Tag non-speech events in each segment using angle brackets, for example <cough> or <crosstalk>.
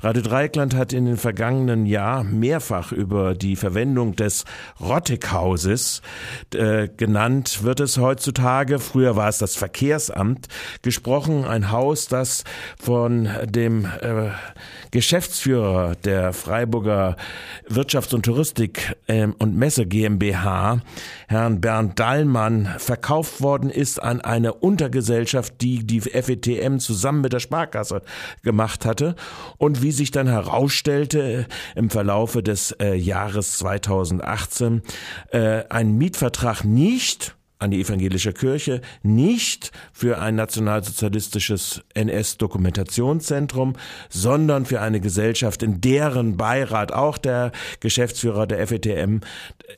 Radio Dreieckland hat in den vergangenen Jahr mehrfach über die Verwendung des Rottighauses äh, genannt, wird es heutzutage, früher war es das Verkehrsamt, gesprochen, ein Haus, das von dem äh, Geschäftsführer der Freiburger Wirtschafts- und Touristik äh, und Messe GmbH, Herrn Bernd Dallmann, verkauft worden ist an eine Untergesellschaft, die die FETM zusammen mit der Sparkasse gemacht hatte. Und wie sich dann herausstellte im Verlaufe des äh, Jahres 2018 äh, ein Mietvertrag nicht an die evangelische Kirche, nicht für ein nationalsozialistisches NS-Dokumentationszentrum, sondern für eine Gesellschaft, in deren Beirat auch der Geschäftsführer der FETM,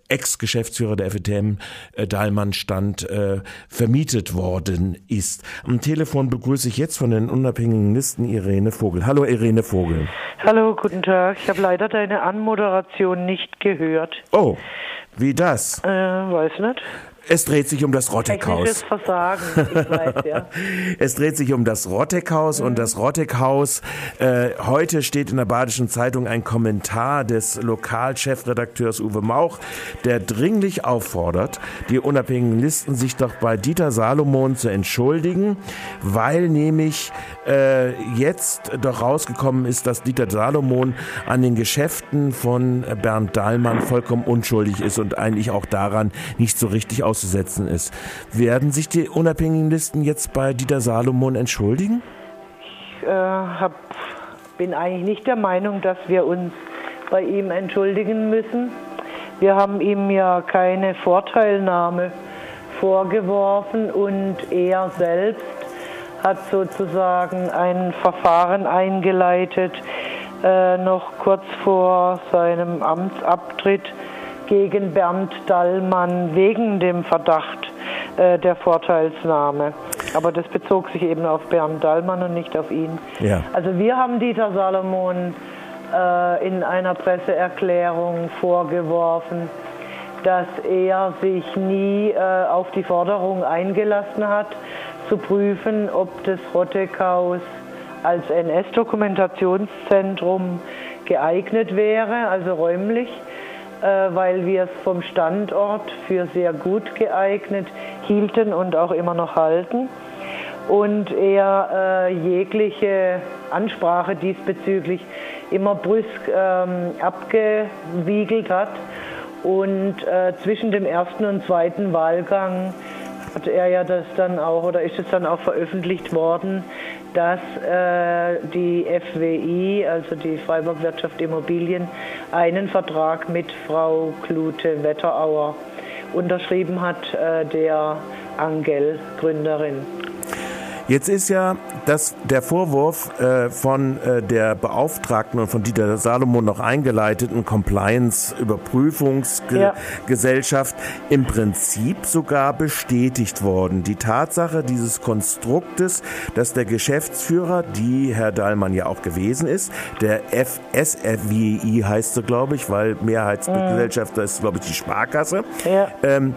Ex-Geschäftsführer der FETM, äh, Dahlmann stand, äh, vermietet worden ist. Am Telefon begrüße ich jetzt von den unabhängigen Listen Irene Vogel. Hallo Irene Vogel. Hallo, guten Tag. Ich habe leider deine Anmoderation nicht gehört. Oh, wie das? Äh, weiß nicht. Es dreht sich um das Rotteckhaus. Versagen, ich weiß, ja. <laughs> es dreht sich um das Rotteckhaus mhm. und das Rotteckhaus. Äh, heute steht in der Badischen Zeitung ein Kommentar des Lokalchefredakteurs Uwe Mauch, der dringlich auffordert, die unabhängigen Listen sich doch bei Dieter Salomon zu entschuldigen, weil nämlich äh, jetzt doch rausgekommen ist, dass Dieter Salomon an den Geschäften von Bernd Dahlmann vollkommen unschuldig ist und eigentlich auch daran nicht so richtig auszusetzen ist. Werden sich die unabhängigen Listen jetzt bei Dieter Salomon entschuldigen? Ich äh, hab, bin eigentlich nicht der Meinung, dass wir uns bei ihm entschuldigen müssen. Wir haben ihm ja keine Vorteilnahme vorgeworfen und er selbst hat sozusagen ein Verfahren eingeleitet, äh, noch kurz vor seinem Amtsabtritt gegen Bernd Dallmann wegen dem Verdacht äh, der Vorteilsnahme. Aber das bezog sich eben auf Bernd Dallmann und nicht auf ihn. Ja. Also wir haben Dieter Salomon äh, in einer Presseerklärung vorgeworfen, dass er sich nie äh, auf die Forderung eingelassen hat, zu prüfen, ob das Rotteckhaus als NS-Dokumentationszentrum geeignet wäre, also räumlich. Äh, weil wir es vom Standort für sehr gut geeignet hielten und auch immer noch halten. Und er äh, jegliche Ansprache diesbezüglich immer brüsk ähm, abgewiegelt hat. Und äh, zwischen dem ersten und zweiten Wahlgang hat er ja das dann auch, oder ist es dann auch veröffentlicht worden, dass äh, die FWI, also die Freiburg Wirtschaft Immobilien, einen Vertrag mit Frau Klute Wetterauer unterschrieben hat, äh, der Angel Gründerin. Jetzt ist ja das, der Vorwurf äh, von äh, der Beauftragten und von Dieter Salomon noch eingeleiteten Compliance-Überprüfungsgesellschaft ja. im Prinzip sogar bestätigt worden. Die Tatsache dieses Konstruktes, dass der Geschäftsführer, die Herr Dahlmann ja auch gewesen ist, der FSFWI heißt so, glaube ich, weil Mehrheitsgesellschafter mhm. ist, glaube ich, die Sparkasse, ja. ähm,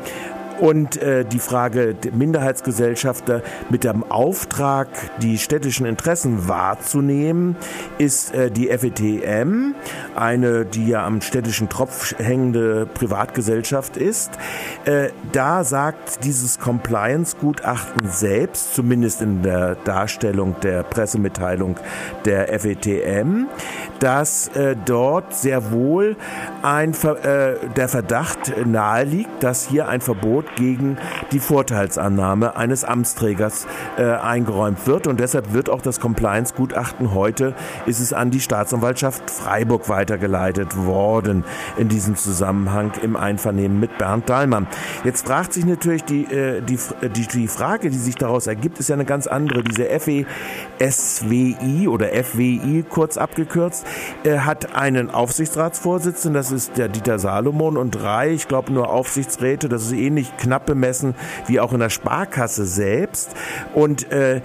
und äh, die Frage der Minderheitsgesellschafter mit dem Auftrag, die städtischen Interessen wahrzunehmen, ist äh, die FETM, eine, die ja am städtischen Tropf hängende Privatgesellschaft ist. Äh, da sagt dieses Compliance-Gutachten selbst, zumindest in der Darstellung der Pressemitteilung der FETM, dass äh, dort sehr wohl ein, äh, der Verdacht naheliegt, dass hier ein Verbot gegen die Vorteilsannahme eines Amtsträgers äh, eingeräumt wird. Und deshalb wird auch das Compliance-Gutachten heute, ist es an die Staatsanwaltschaft Freiburg weitergeleitet worden in diesem Zusammenhang im Einvernehmen mit Bernd Dahlmann. Jetzt fragt sich natürlich die, äh, die, die, die Frage, die sich daraus ergibt, ist ja eine ganz andere. Diese FESWI oder FWI kurz abgekürzt, äh, hat einen Aufsichtsratsvorsitzenden, das ist der Dieter Salomon und drei, ich glaube nur Aufsichtsräte, das ist ähnlich knapp bemessen wie auch in der Sparkasse selbst. Und äh,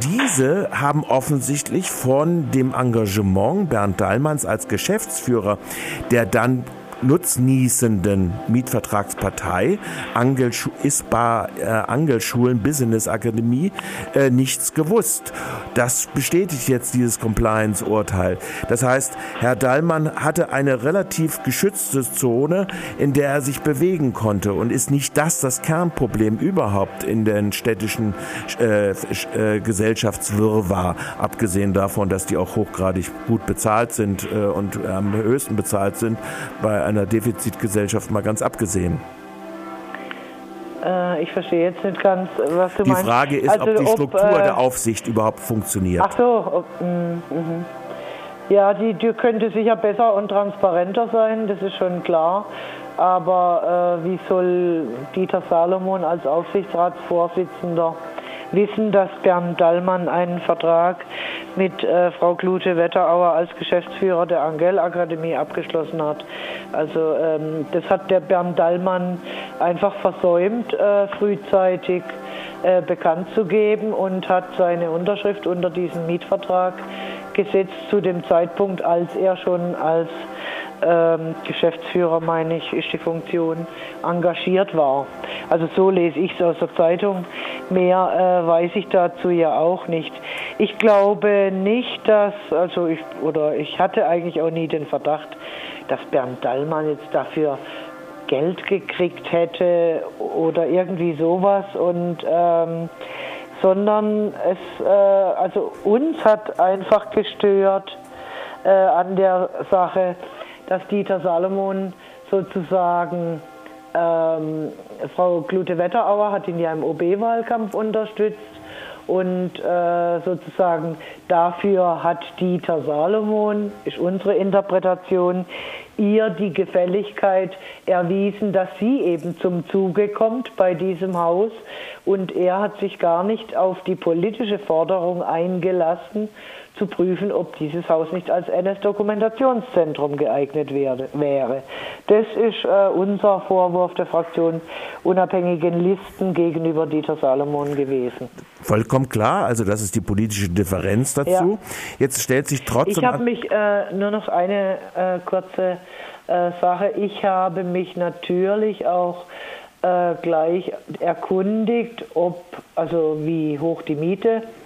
diese haben offensichtlich von dem Engagement Bernd Dahlmanns als Geschäftsführer, der dann nutznießenden Mietvertragspartei Angel ISBA äh, Angelschulen Business Akademie äh, nichts gewusst. Das bestätigt jetzt dieses Compliance-Urteil. Das heißt, Herr Dallmann hatte eine relativ geschützte Zone, in der er sich bewegen konnte und ist nicht das das Kernproblem überhaupt in den städtischen äh, äh, Gesellschaftswirrwarr, abgesehen davon, dass die auch hochgradig gut bezahlt sind äh, und am höchsten bezahlt sind, bei einer Defizitgesellschaft mal ganz abgesehen. Äh, ich verstehe jetzt nicht ganz, was du die meinst. Die Frage ist, also, ob die Struktur ob, äh, der Aufsicht überhaupt funktioniert. Ach so. Ob, mh, mh. Ja, die, die könnte sicher besser und transparenter sein, das ist schon klar. Aber äh, wie soll Dieter Salomon als Aufsichtsratsvorsitzender wissen, dass Bernd Dallmann einen Vertrag mit äh, Frau Klute Wetterauer als Geschäftsführer der Angel Akademie abgeschlossen hat. Also ähm, das hat der Bernd Dallmann einfach versäumt, äh, frühzeitig äh, bekannt zu geben und hat seine Unterschrift unter diesen Mietvertrag gesetzt zu dem Zeitpunkt, als er schon als ähm, Geschäftsführer, meine ich, ist die Funktion, engagiert war. Also so lese ich es aus der Zeitung. Mehr äh, weiß ich dazu ja auch nicht. Ich glaube nicht, dass, also ich, oder ich hatte eigentlich auch nie den Verdacht, dass Bernd Dallmann jetzt dafür Geld gekriegt hätte oder irgendwie sowas und ähm, sondern es, äh, also uns hat einfach gestört äh, an der Sache, dass Dieter Salomon sozusagen ähm, Frau Klute-Wetterauer hat ihn ja im OB-Wahlkampf unterstützt und äh, sozusagen dafür hat Dieter Salomon, ist unsere Interpretation, ihr die Gefälligkeit erwiesen, dass sie eben zum Zuge kommt bei diesem Haus. Und er hat sich gar nicht auf die politische Forderung eingelassen, zu prüfen, ob dieses Haus nicht als NS-Dokumentationszentrum geeignet werde, wäre. Das ist äh, unser Vorwurf der Fraktion unabhängigen Listen gegenüber Dieter Salomon gewesen. Vollkommen klar, also das ist die politische Differenz dazu. Ja. Jetzt stellt sich trotzdem. Ich habe mich äh, nur noch eine äh, kurze äh, Sache. Ich habe mich natürlich auch äh, gleich erkundigt, ob also wie hoch die Miete ist,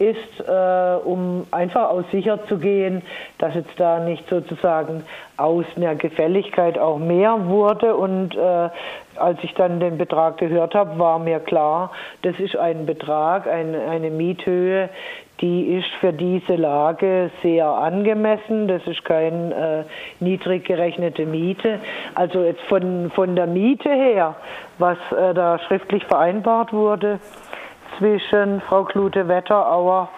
äh, um einfach aus sicher zu gehen, dass jetzt da nicht sozusagen aus einer Gefälligkeit auch mehr wurde. Und äh, als ich dann den Betrag gehört habe, war mir klar, das ist ein Betrag, ein, eine Miethöhe, die ist für diese Lage sehr angemessen. Das ist keine äh, niedrig gerechnete Miete. Also jetzt von, von der Miete her, was äh, da schriftlich vereinbart wurde, zwischen Frau Klute-Wetterauer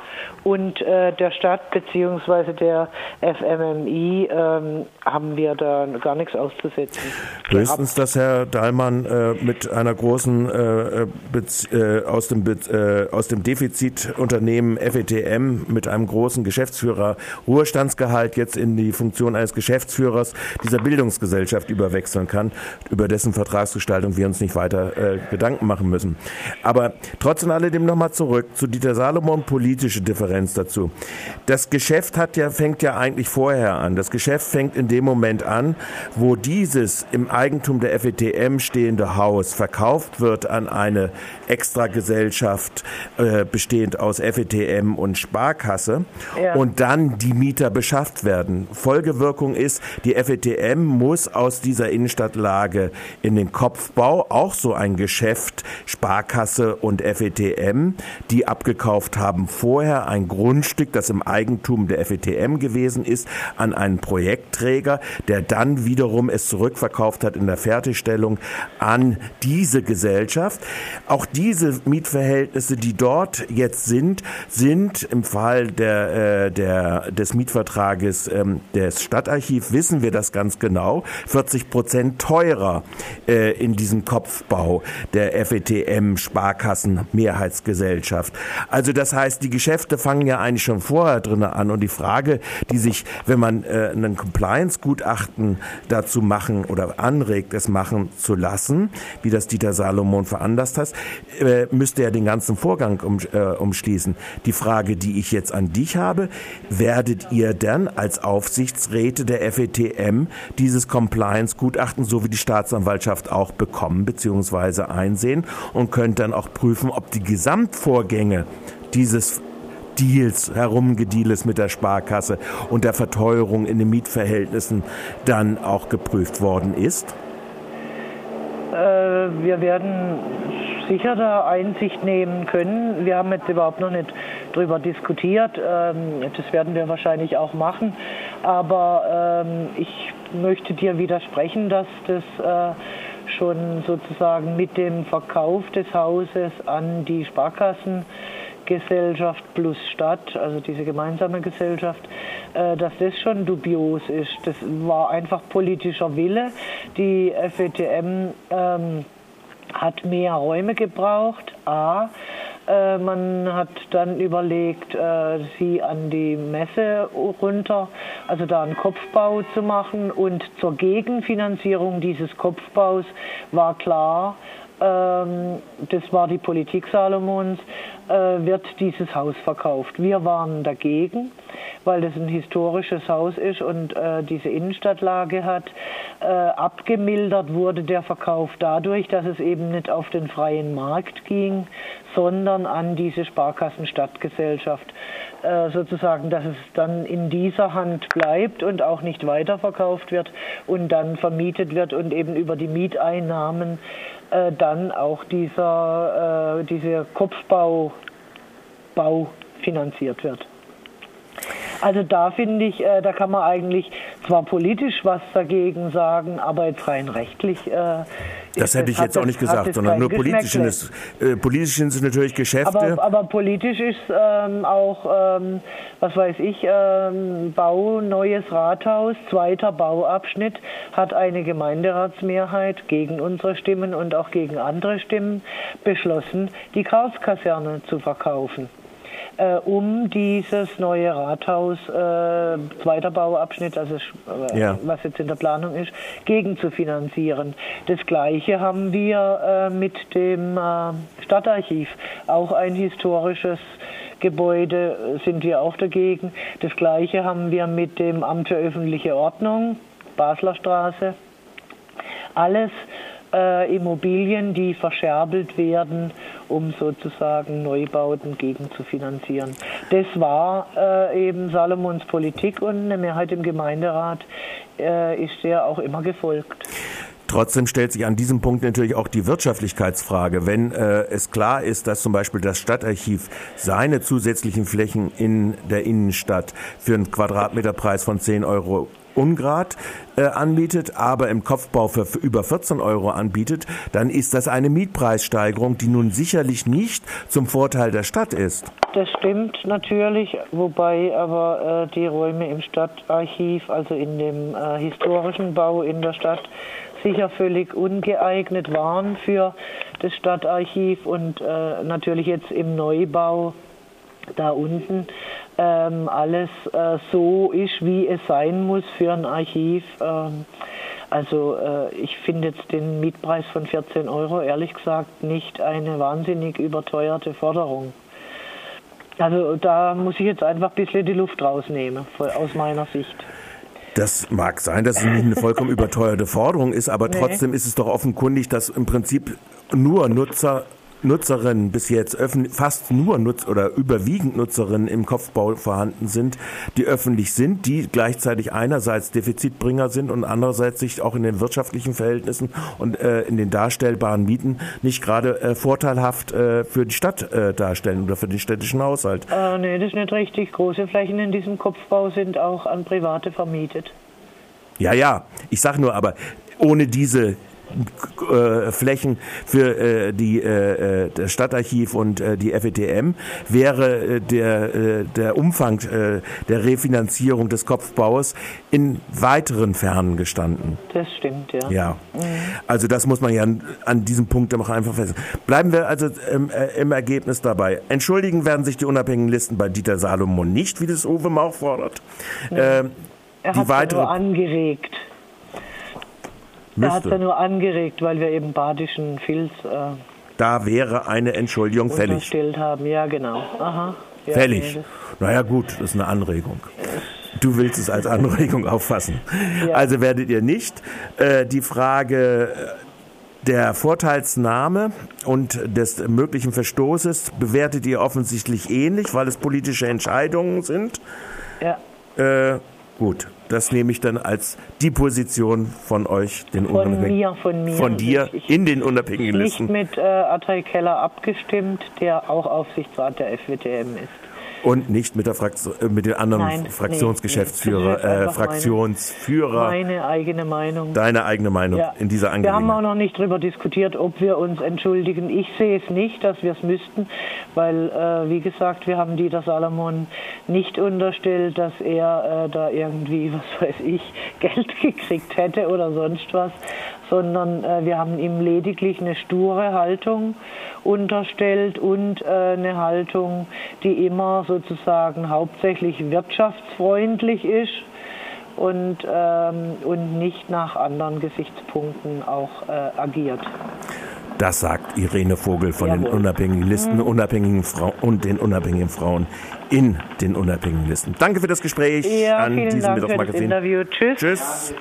und äh, der Stadt bzw. der FMMI ähm, haben wir da gar nichts auszusetzen. Höchstens, dass Herr Dahlmann äh, mit einer großen äh, äh aus, dem, äh, aus dem Defizitunternehmen FETM mit einem großen Geschäftsführer Ruhestandsgehalt jetzt in die Funktion eines Geschäftsführers dieser Bildungsgesellschaft überwechseln kann, über dessen Vertragsgestaltung wir uns nicht weiter äh, Gedanken machen müssen. Aber trotzdem alledem nochmal zurück zu Dieter Salomon politische Differenz dazu. Das Geschäft hat ja, fängt ja eigentlich vorher an. Das Geschäft fängt in dem Moment an, wo dieses im Eigentum der FETM stehende Haus verkauft wird an eine Extragesellschaft äh, bestehend aus FETM und Sparkasse ja. und dann die Mieter beschafft werden. Folgewirkung ist, die FETM muss aus dieser Innenstadtlage in den Kopfbau auch so ein Geschäft Sparkasse und FETM, die abgekauft haben vorher ein Grundstück, das im Eigentum der FETM gewesen ist, an einen Projektträger, der dann wiederum es zurückverkauft hat in der Fertigstellung an diese Gesellschaft. Auch diese Mietverhältnisse, die dort jetzt sind, sind im Fall der, äh, der, des Mietvertrages ähm, des Stadtarchiv, wissen wir das ganz genau, 40 Prozent teurer äh, in diesem Kopfbau der FETM Sparkassen Mehrheitsgesellschaft. Also das heißt, die Geschäfte fangen fangen ja eigentlich schon vorher drin an. Und die Frage, die sich, wenn man äh, einen Compliance-Gutachten dazu machen oder anregt, es machen zu lassen, wie das Dieter Salomon veranlasst hat, äh, müsste ja den ganzen Vorgang um, äh, umschließen. Die Frage, die ich jetzt an dich habe, werdet ihr denn als Aufsichtsräte der FETM dieses Compliance-Gutachten, so wie die Staatsanwaltschaft auch bekommen bzw. einsehen und könnt dann auch prüfen, ob die Gesamtvorgänge dieses Deals, Herumgedieles mit der Sparkasse und der Verteuerung in den Mietverhältnissen dann auch geprüft worden ist? Äh, wir werden sicher da Einsicht nehmen können. Wir haben jetzt überhaupt noch nicht darüber diskutiert. Ähm, das werden wir wahrscheinlich auch machen. Aber ähm, ich möchte dir widersprechen, dass das äh, schon sozusagen mit dem Verkauf des Hauses an die Sparkassengesellschaft plus Stadt, also diese gemeinsame Gesellschaft, äh, dass das schon dubios ist. Das war einfach politischer Wille. Die FETM ähm, hat mehr Räume gebraucht. A. Äh, man hat dann überlegt, äh, sie an die Messe runter, also da einen Kopfbau zu machen. Und zur Gegenfinanzierung dieses Kopfbaus war klar, ähm, das war die Politik Salomons, wird dieses Haus verkauft. Wir waren dagegen, weil das ein historisches Haus ist und äh, diese Innenstadtlage hat. Äh, abgemildert wurde der Verkauf dadurch, dass es eben nicht auf den freien Markt ging, sondern an diese Sparkassenstadtgesellschaft. Äh, sozusagen, dass es dann in dieser Hand bleibt und auch nicht weiterverkauft wird und dann vermietet wird und eben über die Mieteinnahmen äh, dann auch dieser, äh, dieser Kopfbau Bau finanziert wird. Also da finde ich, äh, da kann man eigentlich zwar politisch was dagegen sagen, aber jetzt rein rechtlich. Äh, das hätte ich jetzt auch nicht gesagt, sondern nur politisch sind es, äh, politisch sind es natürlich Geschäfte. Aber, aber politisch ist ähm, auch, ähm, was weiß ich, ähm, Bau, neues Rathaus, zweiter Bauabschnitt, hat eine Gemeinderatsmehrheit gegen unsere Stimmen und auch gegen andere Stimmen beschlossen, die Karlskaserne zu verkaufen äh, um dieses neue Rathaus, äh, zweiter Bauabschnitt, also äh, ja. was jetzt in der Planung ist, gegen zu finanzieren. Das Gleiche haben wir äh, mit dem äh, Stadtarchiv, auch ein historisches Gebäude, sind wir auch dagegen. Das Gleiche haben wir mit dem Amt für öffentliche Ordnung, Basler Straße. Alles äh, Immobilien, die verscherbelt werden, um sozusagen Neubauten gegen zu finanzieren. Das war äh, eben Salomons Politik und eine Mehrheit im Gemeinderat äh, ist der auch immer gefolgt. Trotzdem stellt sich an diesem Punkt natürlich auch die Wirtschaftlichkeitsfrage. Wenn äh, es klar ist, dass zum Beispiel das Stadtarchiv seine zusätzlichen Flächen in der Innenstadt für einen Quadratmeterpreis von 10 Euro Ungrad äh, anbietet, aber im Kopfbau für, über 14 Euro anbietet, dann ist das eine Mietpreissteigerung, die nun sicherlich nicht zum Vorteil der Stadt ist. Das stimmt natürlich, wobei aber äh, die Räume im Stadtarchiv, also in dem äh, historischen Bau in der Stadt, sicher völlig ungeeignet waren für das Stadtarchiv und äh, natürlich jetzt im Neubau da unten ähm, alles äh, so ist, wie es sein muss für ein Archiv. Ähm, also äh, ich finde jetzt den Mietpreis von 14 Euro ehrlich gesagt nicht eine wahnsinnig überteuerte Forderung. Also da muss ich jetzt einfach ein bisschen die Luft rausnehmen, aus meiner Sicht. Das mag sein, dass es nicht eine vollkommen überteuerte Forderung ist, aber nee. trotzdem ist es doch offenkundig, dass im Prinzip nur Nutzer Nutzerinnen bis jetzt fast nur Nutz oder überwiegend Nutzerinnen im Kopfbau vorhanden sind, die öffentlich sind, die gleichzeitig einerseits Defizitbringer sind und andererseits sich auch in den wirtschaftlichen Verhältnissen und äh, in den darstellbaren Mieten nicht gerade äh, vorteilhaft äh, für die Stadt äh, darstellen oder für den städtischen Haushalt. Äh, nee, das ist nicht richtig. Große Flächen in diesem Kopfbau sind auch an Private vermietet. Ja, ja. Ich sage nur, aber ohne diese äh, Flächen für äh, die äh, das Stadtarchiv und äh, die FETM wäre äh, der äh, der Umfang äh, der Refinanzierung des Kopfbaus in weiteren Fernen gestanden. Das stimmt, ja. Ja, also das muss man ja an, an diesem Punkt auch einfach feststellen. Bleiben wir also im, äh, im Ergebnis dabei. Entschuldigen werden sich die unabhängigen Listen bei Dieter Salomon nicht, wie das Uwe Mauch fordert. Ähm, Er die hat ja weitere nur angeregt. Er hat ja müsste. nur angeregt, weil wir eben badischen Filz äh, Da wäre eine Entschuldigung fällig. haben. Ja, genau. Aha. Ja, Fällig. nee, Naja gut, das ist eine Anregung. Du willst es als Anregung <laughs> auffassen. Ja. Also werdet ihr nicht äh, die Frage äh, der Vorteilsnahme und des möglichen Verstoßes bewertet ihr offensichtlich ähnlich, weil es politische Entscheidungen sind. Ja. Äh, gut, das nehme ich dann als die Position von euch, den Von Unabhängigen- mir, von mir. von dir Ich- in den unabhängigen Nicht Listen mit äh, Atay Keller abgestimmt, der auch Aufsichtsrat der FWTM ist. Und nicht mit der Fraktion, äh, mit den anderen Nein, Fraktionsgeschäftsführer, nee, äh, Fraktionsführer. Meine eigene Meinung. Deine eigene Meinung Ja. in dieser Wir haben auch Angelegenheit. noch nicht darüber diskutiert, ob wir uns entschuldigen. Ich sehe es nicht, dass wir es müssten, weil, äh, wie gesagt, wir haben Dieter Salomon nicht unterstellt, dass er äh, da irgendwie, <laughs> was weiß ich, Geld <laughs> gekriegt hätte oder sonst was, sondern äh, wir haben ihm lediglich eine sture Haltung unterstellt und äh, eine Haltung, die immer sozusagen hauptsächlich wirtschaftsfreundlich ist und, ähm, und nicht nach anderen Gesichtspunkten auch äh, agiert. Das sagt Irene Vogel von den Jawohl. Mhm. unabhängigen Listen, unabhängigen Frauen und den unabhängigen Frauen in den unabhängigen Listen. Danke für das Gespräch Ja, an diesem. Interview. Tschüss. Tschüss.